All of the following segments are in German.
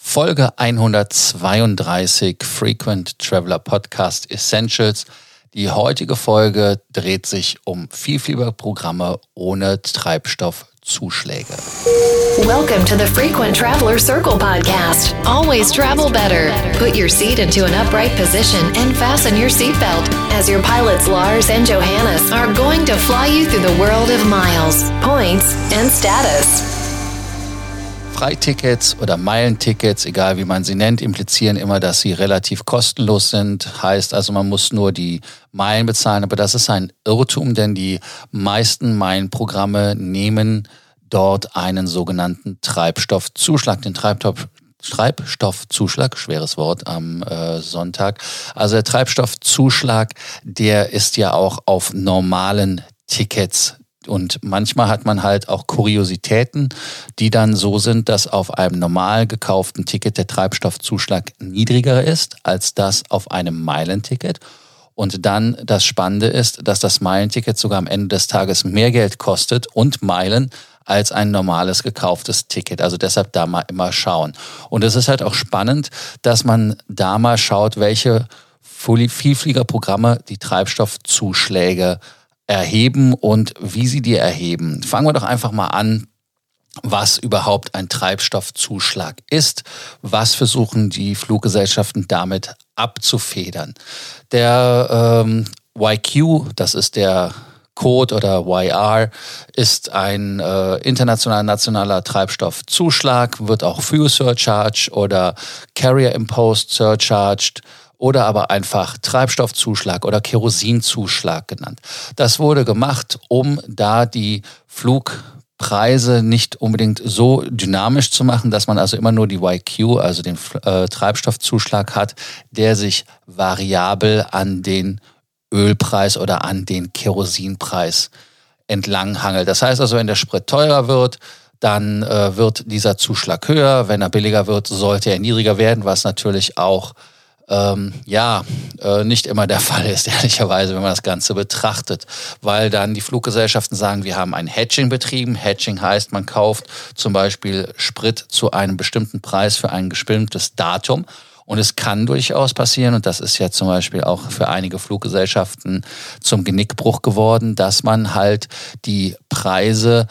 Folge 132 Frequent Traveler Podcast Essentials. Die heutige Folge dreht sich um Vielfieberprogramme ohne Treibstoffzuschläge. Welcome to the Frequent Traveler Circle podcast. Always travel better. Put your seat into an upright position and fasten your seatbelt as your pilots Lars and Johannes are going to fly you through the world of miles, points, and status. Freitickets oder Meilentickets, egal wie man sie nennt, implizieren immer, dass sie relativ kostenlos sind. Heißt also, man muss nur die Meilen bezahlen. Aber das ist ein Irrtum, denn die meisten Meilenprogramme nehmen dort einen sogenannten Treibstoffzuschlag, den Treibstoff, Treibstoffzuschlag, schweres Wort am äh, Sonntag. Also der Treibstoffzuschlag, der ist ja auch auf normalen Tickets und manchmal hat man halt auch Kuriositäten, die dann so sind, dass auf einem normal gekauften Ticket der Treibstoffzuschlag niedriger ist als das auf einem Meilenticket. Und dann das Spannende ist, dass das Meilenticket sogar am Ende des Tages mehr Geld kostet und Meilen als ein normales gekauftes Ticket. Also deshalb da mal immer schauen. Und es ist halt auch spannend, dass man da mal schaut, welche Vielfliegerprogramme die Treibstoffzuschläge erheben und wie sie die erheben. Fangen wir doch einfach mal an, was überhaupt ein Treibstoffzuschlag ist. Was versuchen die Fluggesellschaften damit abzufedern? Der ähm, YQ, das ist der Code oder YR ist ein äh, internationaler nationaler Treibstoffzuschlag, wird auch Fuel Surcharge oder Carrier Imposed Surcharged oder aber einfach Treibstoffzuschlag oder Kerosinzuschlag genannt. Das wurde gemacht, um da die Flugpreise nicht unbedingt so dynamisch zu machen, dass man also immer nur die YQ, also den äh, Treibstoffzuschlag hat, der sich variabel an den Ölpreis oder an den Kerosinpreis entlang hangelt. Das heißt also, wenn der Sprit teurer wird, dann äh, wird dieser Zuschlag höher. Wenn er billiger wird, sollte er niedriger werden, was natürlich auch ähm, ja, äh, nicht immer der Fall ist, ehrlicherweise, wenn man das Ganze betrachtet. Weil dann die Fluggesellschaften sagen, wir haben ein Hedging betrieben. Hedging heißt, man kauft zum Beispiel Sprit zu einem bestimmten Preis für ein bestimmtes Datum. Und es kann durchaus passieren, und das ist ja zum Beispiel auch für einige Fluggesellschaften zum Genickbruch geworden, dass man halt die Preise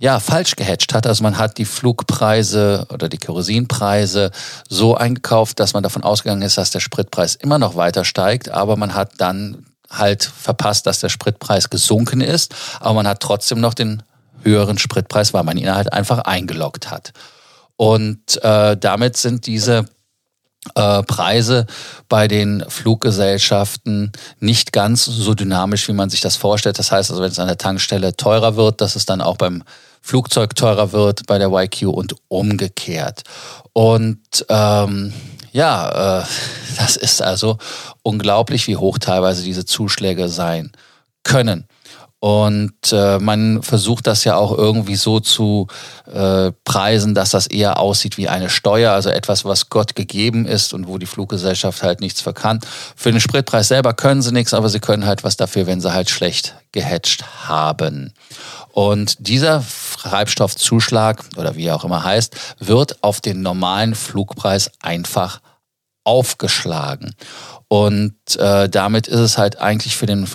ja, falsch gehatcht hat. Also man hat die Flugpreise oder die Kerosinpreise so eingekauft, dass man davon ausgegangen ist, dass der Spritpreis immer noch weiter steigt, aber man hat dann halt verpasst, dass der Spritpreis gesunken ist, aber man hat trotzdem noch den höheren Spritpreis, weil man ihn halt einfach eingeloggt hat. Und äh, damit sind diese äh, Preise bei den Fluggesellschaften nicht ganz so dynamisch, wie man sich das vorstellt. Das heißt also, wenn es an der Tankstelle teurer wird, dass es dann auch beim Flugzeug teurer wird bei der YQ und umgekehrt. Und ähm, ja, äh, das ist also unglaublich, wie hoch teilweise diese Zuschläge sein können. Und äh, man versucht das ja auch irgendwie so zu äh, preisen, dass das eher aussieht wie eine Steuer, also etwas, was Gott gegeben ist und wo die Fluggesellschaft halt nichts verkannt. Für den Spritpreis selber können sie nichts, aber sie können halt was dafür, wenn sie halt schlecht gehatcht haben. Und dieser Treibstoffzuschlag oder wie er auch immer heißt, wird auf den normalen Flugpreis einfach aufgeschlagen. Und äh, damit ist es halt eigentlich für den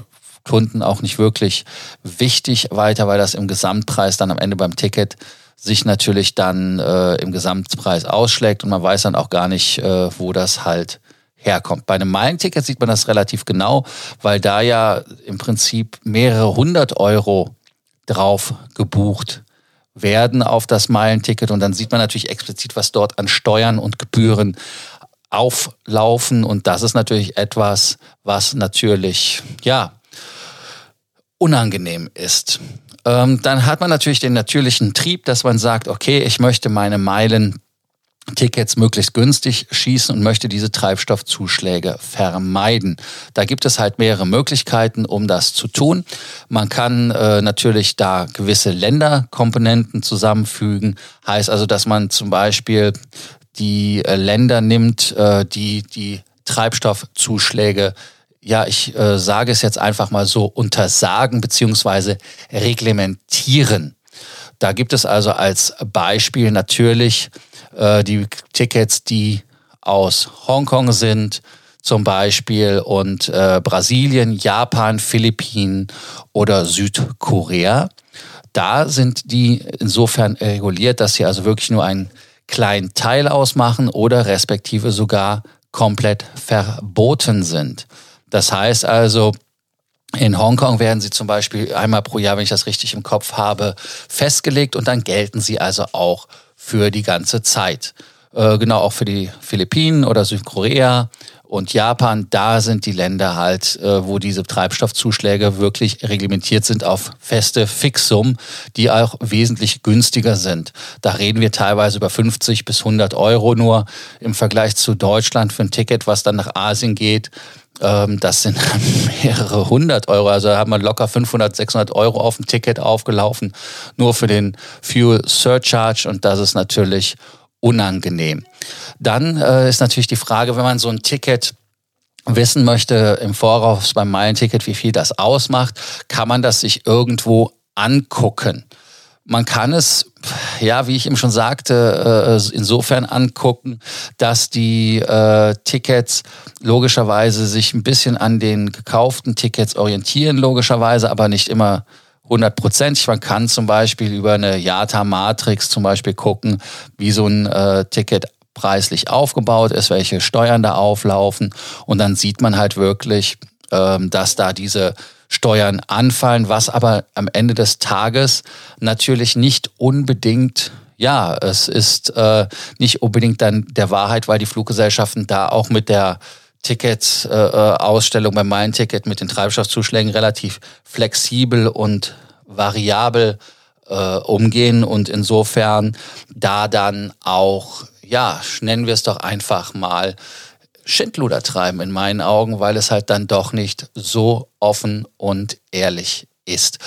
Kunden auch nicht wirklich wichtig weiter, weil das im Gesamtpreis dann am Ende beim Ticket sich natürlich dann äh, im Gesamtpreis ausschlägt und man weiß dann auch gar nicht, äh, wo das halt herkommt. Bei einem Meilenticket sieht man das relativ genau, weil da ja im Prinzip mehrere hundert Euro drauf gebucht werden auf das Meilenticket und dann sieht man natürlich explizit, was dort an Steuern und Gebühren auflaufen und das ist natürlich etwas, was natürlich ja unangenehm ist. Ähm, dann hat man natürlich den natürlichen Trieb, dass man sagt, okay, ich möchte meine Meilen Tickets möglichst günstig schießen und möchte diese Treibstoffzuschläge vermeiden. Da gibt es halt mehrere Möglichkeiten, um das zu tun. Man kann äh, natürlich da gewisse Länderkomponenten zusammenfügen. Heißt also, dass man zum Beispiel die äh, Länder nimmt, äh, die die Treibstoffzuschläge ja, ich äh, sage es jetzt einfach mal so, untersagen beziehungsweise reglementieren. Da gibt es also als Beispiel natürlich äh, die Tickets, die aus Hongkong sind, zum Beispiel, und äh, Brasilien, Japan, Philippinen oder Südkorea. Da sind die insofern reguliert, dass sie also wirklich nur einen kleinen Teil ausmachen oder respektive sogar komplett verboten sind. Das heißt also, in Hongkong werden sie zum Beispiel einmal pro Jahr, wenn ich das richtig im Kopf habe, festgelegt und dann gelten sie also auch für die ganze Zeit. Äh, genau auch für die Philippinen oder Südkorea und Japan, da sind die Länder halt, äh, wo diese Treibstoffzuschläge wirklich reglementiert sind auf feste Fixsummen, die auch wesentlich günstiger sind. Da reden wir teilweise über 50 bis 100 Euro nur im Vergleich zu Deutschland für ein Ticket, was dann nach Asien geht. Ähm, das sind mehrere hundert Euro. Also da haben wir locker 500, 600 Euro auf dem Ticket aufgelaufen, nur für den Fuel Surcharge. Und das ist natürlich unangenehm. Dann äh, ist natürlich die Frage, wenn man so ein Ticket wissen möchte im Voraus beim Meilenticket, wie viel das ausmacht, kann man das sich irgendwo angucken. Man kann es, ja, wie ich eben schon sagte, äh, insofern angucken, dass die äh, Tickets logischerweise sich ein bisschen an den gekauften Tickets orientieren, logischerweise, aber nicht immer 100 Prozent. Man kann zum Beispiel über eine Yata-Matrix zum Beispiel gucken, wie so ein äh, Ticket preislich aufgebaut ist, welche Steuern da auflaufen. Und dann sieht man halt wirklich, ähm, dass da diese Steuern anfallen, was aber am Ende des Tages natürlich nicht unbedingt ja, es ist äh, nicht unbedingt dann der Wahrheit, weil die Fluggesellschaften da auch mit der Ticket-Ausstellung äh, beim Meilen-Ticket mit den Treibstoffzuschlägen relativ flexibel und variabel äh, umgehen und insofern da dann auch, ja, nennen wir es doch einfach mal Schindluder treiben in meinen Augen, weil es halt dann doch nicht so offen und ehrlich ist.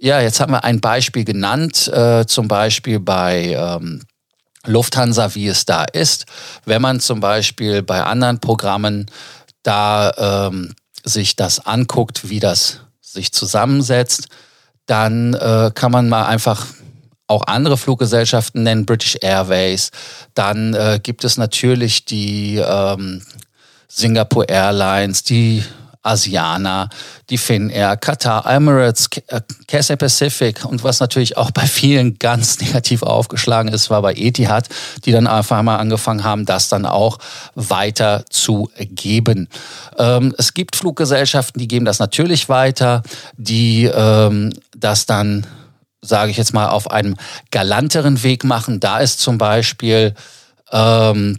Ja, jetzt haben wir ein Beispiel genannt, äh, zum Beispiel bei ähm, Lufthansa, wie es da ist. Wenn man zum Beispiel bei anderen Programmen da ähm, sich das anguckt, wie das sich zusammensetzt, dann äh, kann man mal einfach auch andere Fluggesellschaften nennen, British Airways. Dann äh, gibt es natürlich die ähm, Singapore Airlines, die Asiana, die Finnair, Qatar, Emirates, äh, Cathay Pacific und was natürlich auch bei vielen ganz negativ aufgeschlagen ist, war bei Etihad, die dann einfach mal angefangen haben, das dann auch weiter zu geben. Ähm, es gibt Fluggesellschaften, die geben das natürlich weiter, die ähm, das dann sage ich jetzt mal, auf einem galanteren Weg machen. Da ist zum Beispiel ähm,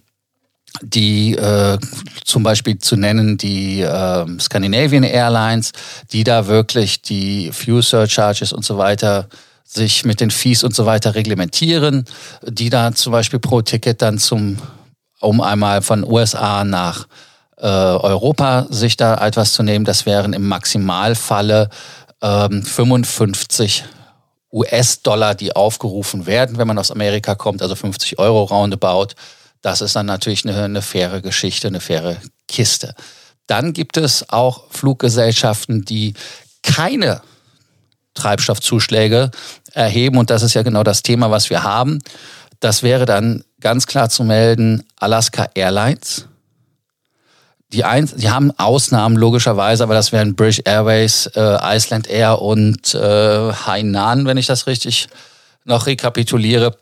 die äh, zum Beispiel zu nennen die äh, Scandinavian Airlines, die da wirklich die Fuel Surcharges und so weiter sich mit den Fees und so weiter reglementieren, die da zum Beispiel pro Ticket dann zum, um einmal von USA nach äh, Europa sich da etwas zu nehmen, das wären im Maximalfalle ähm, 55 US-Dollar, die aufgerufen werden, wenn man aus Amerika kommt, also 50 Euro roundabout. Das ist dann natürlich eine, eine faire Geschichte, eine faire Kiste. Dann gibt es auch Fluggesellschaften, die keine Treibstoffzuschläge erheben. Und das ist ja genau das Thema, was wir haben. Das wäre dann ganz klar zu melden Alaska Airlines. Die, ein, die haben Ausnahmen logischerweise, aber das wären British Airways, äh, Iceland Air und äh, Hainan, wenn ich das richtig noch rekapituliere.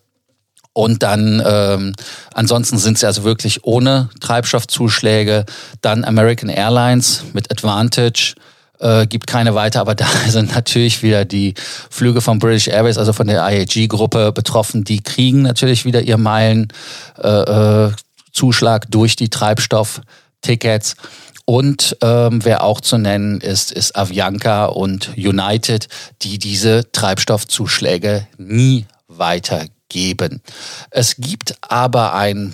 Und dann ähm, ansonsten sind sie also wirklich ohne Treibstoffzuschläge. Dann American Airlines mit Advantage äh, gibt keine weiter, aber da sind natürlich wieder die Flüge von British Airways, also von der IAG-Gruppe betroffen. Die kriegen natürlich wieder ihr Meilenzuschlag äh, äh durch die Treibstofftickets. Und ähm, wer auch zu nennen ist, ist Avianca und United, die diese Treibstoffzuschläge nie weitergeben geben. Es gibt aber ein,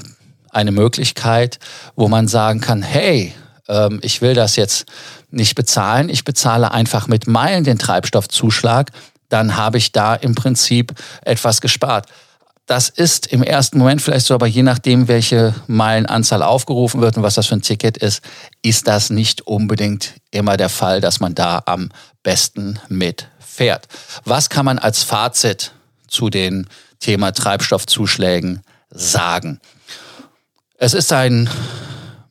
eine Möglichkeit, wo man sagen kann, hey, ähm, ich will das jetzt nicht bezahlen, ich bezahle einfach mit Meilen den Treibstoffzuschlag, dann habe ich da im Prinzip etwas gespart. Das ist im ersten Moment vielleicht so, aber je nachdem, welche Meilenanzahl aufgerufen wird und was das für ein Ticket ist, ist das nicht unbedingt immer der Fall, dass man da am besten mitfährt. Was kann man als Fazit zu dem Thema Treibstoffzuschlägen sagen. Es ist ein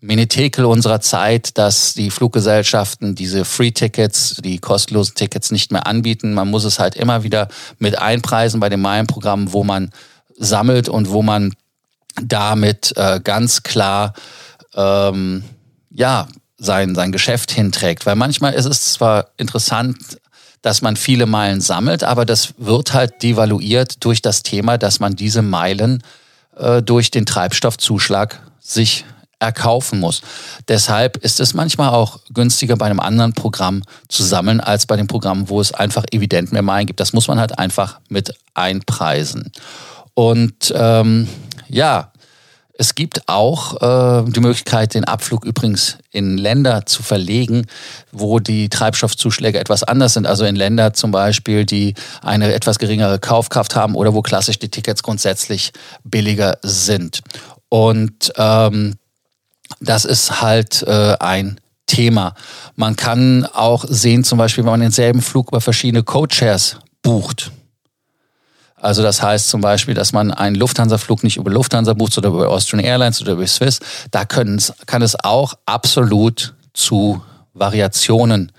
Minitekel unserer Zeit, dass die Fluggesellschaften diese Free-Tickets, die kostenlosen Tickets nicht mehr anbieten. Man muss es halt immer wieder mit einpreisen bei dem Meilenprogramm, wo man sammelt und wo man damit äh, ganz klar ähm, ja sein sein Geschäft hinträgt. Weil manchmal ist es zwar interessant, dass man viele Meilen sammelt, aber das wird halt devaluiert durch das Thema, dass man diese Meilen äh, durch den Treibstoffzuschlag sich erkaufen muss. Deshalb ist es manchmal auch günstiger bei einem anderen Programm zu sammeln, als bei dem Programm, wo es einfach evident mehr Meilen gibt. Das muss man halt einfach mit einpreisen. Und ähm, ja, es gibt auch äh, die Möglichkeit, den Abflug übrigens in Länder zu verlegen, wo die Treibstoffzuschläge etwas anders sind. Also in Länder zum Beispiel, die eine etwas geringere Kaufkraft haben oder wo klassisch die Tickets grundsätzlich billiger sind. Und ähm, das ist halt äh, ein Thema. Man kann auch sehen, zum Beispiel, wenn man denselben Flug über verschiedene Co-Chairs bucht. Also das heißt zum Beispiel, dass man einen Lufthansa-Flug nicht über Lufthansa bucht oder über Austrian Airlines oder über Swiss. Da kann es auch absolut zu Variationen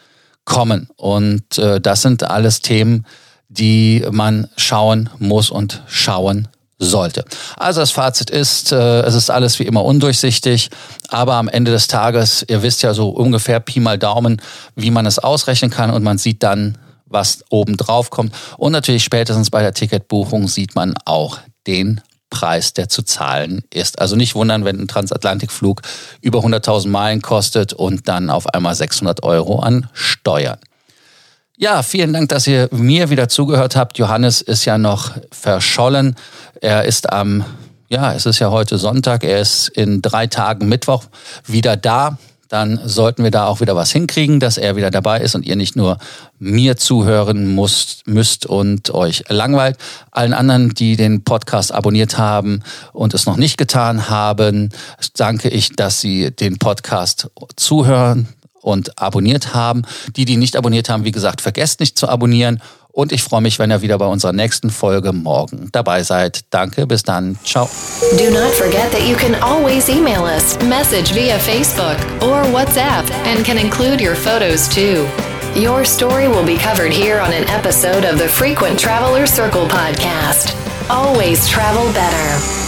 kommen. Und äh, das sind alles Themen, die man schauen muss und schauen sollte. Also das Fazit ist, äh, es ist alles wie immer undurchsichtig, aber am Ende des Tages, ihr wisst ja so ungefähr Pi mal Daumen, wie man es ausrechnen kann und man sieht dann, was oben drauf kommt. Und natürlich spätestens bei der Ticketbuchung sieht man auch den Preis, der zu zahlen ist. Also nicht wundern, wenn ein Transatlantikflug über 100.000 Meilen kostet und dann auf einmal 600 Euro an Steuern. Ja, vielen Dank, dass ihr mir wieder zugehört habt. Johannes ist ja noch verschollen. Er ist am, ja, es ist ja heute Sonntag, er ist in drei Tagen Mittwoch wieder da. Dann sollten wir da auch wieder was hinkriegen, dass er wieder dabei ist und ihr nicht nur mir zuhören müsst, müsst und euch langweilt. Allen anderen, die den Podcast abonniert haben und es noch nicht getan haben, danke ich, dass sie den Podcast zuhören und abonniert haben. Die, die nicht abonniert haben, wie gesagt, vergesst nicht zu abonnieren und ich freue mich, wenn ihr wieder bei unserer nächsten Folge morgen dabei seid. Danke, bis dann. Ciao. Do not forget that you can always email us, message via Facebook or WhatsApp, and can include your photos too. Your story will be covered here on an episode of the Frequent Traveler Circle podcast. Always travel better.